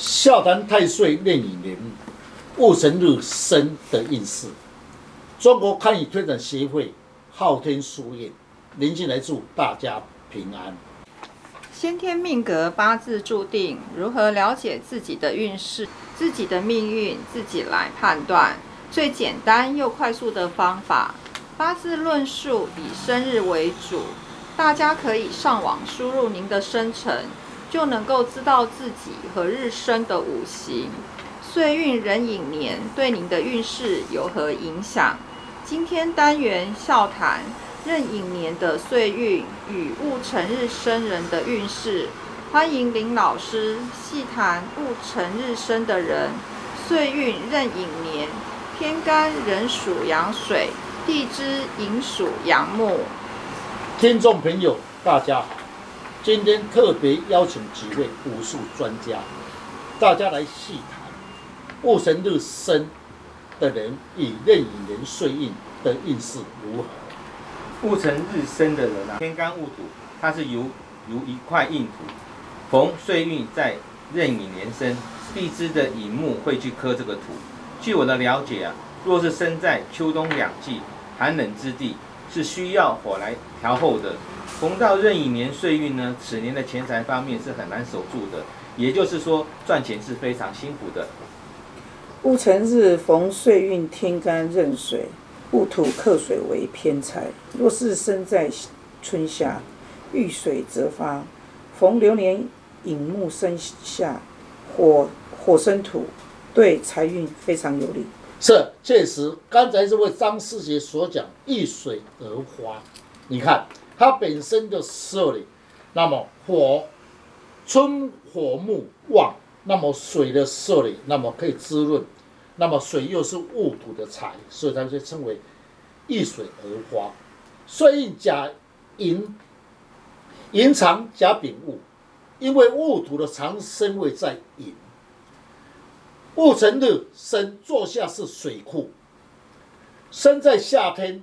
笑谈太岁壬寅年戊辰日生的运势。中国堪舆推展协会昊天书院，临近来祝大家平安。先天命格八字注定，如何了解自己的运势、自己的命运，自己来判断。最简单又快速的方法，八字论述以生日为主，大家可以上网输入您的生辰。就能够知道自己和日生的五行、岁运、壬寅年对您的运势有何影响。今天单元笑谈壬寅年的岁运与戊辰日生人的运势，欢迎林老师细谈戊辰日生的人，岁运壬寅年，天干壬属阳水，地支寅属阳木。听众朋友，大家。今天特别邀请几位武术专家，大家来细谈戊辰日生的人与壬寅年岁运的运势如何。戊辰日生的人啊，天干戊土，它是由如一块硬土，逢岁运在壬寅年生，地支的寅木会去克这个土。据我的了解啊，若是生在秋冬两季寒冷之地，是需要火来调候的。逢到壬寅年岁运呢，此年的钱财方面是很难守住的，也就是说赚钱是非常辛苦的。戊辰日逢岁运天干壬水，戊土克水为偏财。若是生在春夏，遇水则发。逢流年寅木生下，火火生土，对财运非常有利。是，确实，刚才这位张师姐所讲，遇水而花，你看。它本身的色里，那么火春火木旺，那么水的色里，那么可以滋润，那么水又是戊土的财，所以它就称为遇水而花。岁运甲寅，寅长甲丙戊，因为戊土的长生位在寅，戊辰日生坐下是水库，生在夏天，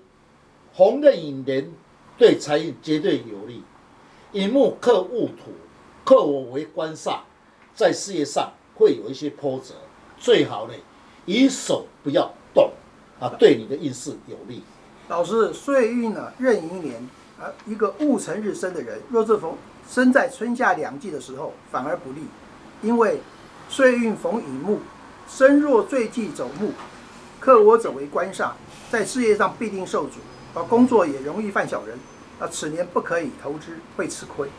红的寅年。对财运绝对有利。寅木克戊土，克我为官煞，在事业上会有一些波折。最好呢，以手不要动啊，对你的运势有利。老师，岁运呢，壬寅年啊，一个戊辰日生的人，若是逢生在春夏两季的时候，反而不利，因为岁运逢乙木，身若坠忌走木，克我者为官煞，在事业上必定受阻。工作也容易犯小人，那，此年不可以投资，会吃亏。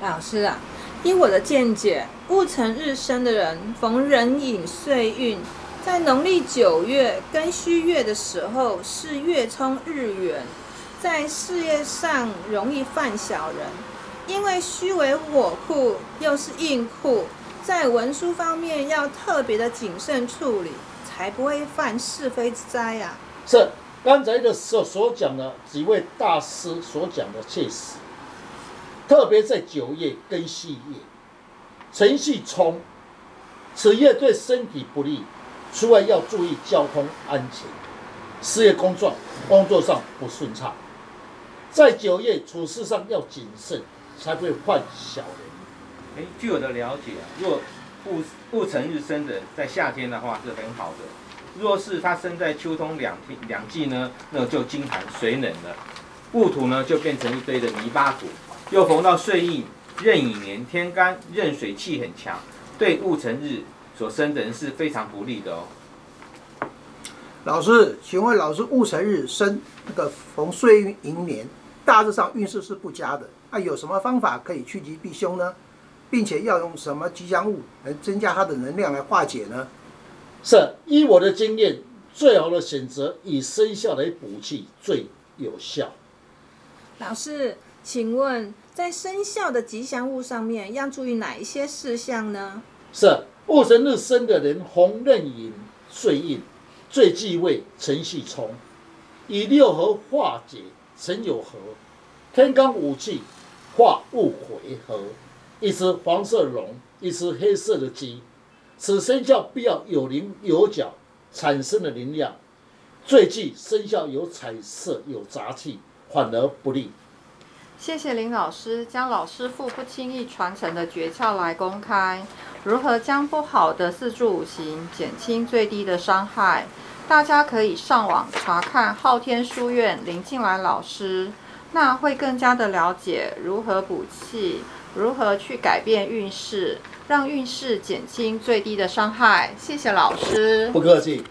老师啊，依我的见解，戊辰日生的人逢壬寅岁运，在农历九月庚戌月的时候是月冲日元，在事业上容易犯小人，因为戌为火库，又是硬库，在文书方面要特别的谨慎处理，才不会犯是非之灾呀。是。刚才的时候所讲的几位大师所讲的确实，特别在九月跟戌月，辰戌冲，此月对身体不利，除外要注意交通安全，事业工作工作上不顺畅，在九月处事上要谨慎，才会犯小人。哎，据我的了解啊，若戊戊辰日生的，在夏天的话是很好的。若是他生在秋冬两两季呢，那就金寒水冷了，戊土呢就变成一堆的泥巴土。又逢到岁运壬寅年，天干壬水气很强，对戊辰日所生的人是非常不利的哦。老师，请问老师戊辰日生那个逢岁运寅年，大致上运势是不佳的，那有什么方法可以趋吉避凶呢？并且要用什么吉祥物来增加它的能量来化解呢？是依我的经验，最好的选择以生肖来补气最有效。老师，请问在生肖的吉祥物上面要注意哪一些事项呢？是戊辰日生的人，红刃寅岁印，最忌讳辰戌冲，以六合化解辰酉合，天干五气化戊癸合，一只黄色龙，一只黑色的鸡。此生肖必要有棱有角产生的能量，最忌生肖有彩色有杂气，反而不利。谢谢林老师将老师傅不轻易传承的诀窍来公开，如何将不好的四柱五行减轻最低的伤害？大家可以上网查看昊天书院林静来老师，那会更加的了解如何补气，如何去改变运势，让运势减轻最低的伤害。谢谢老师。不客气。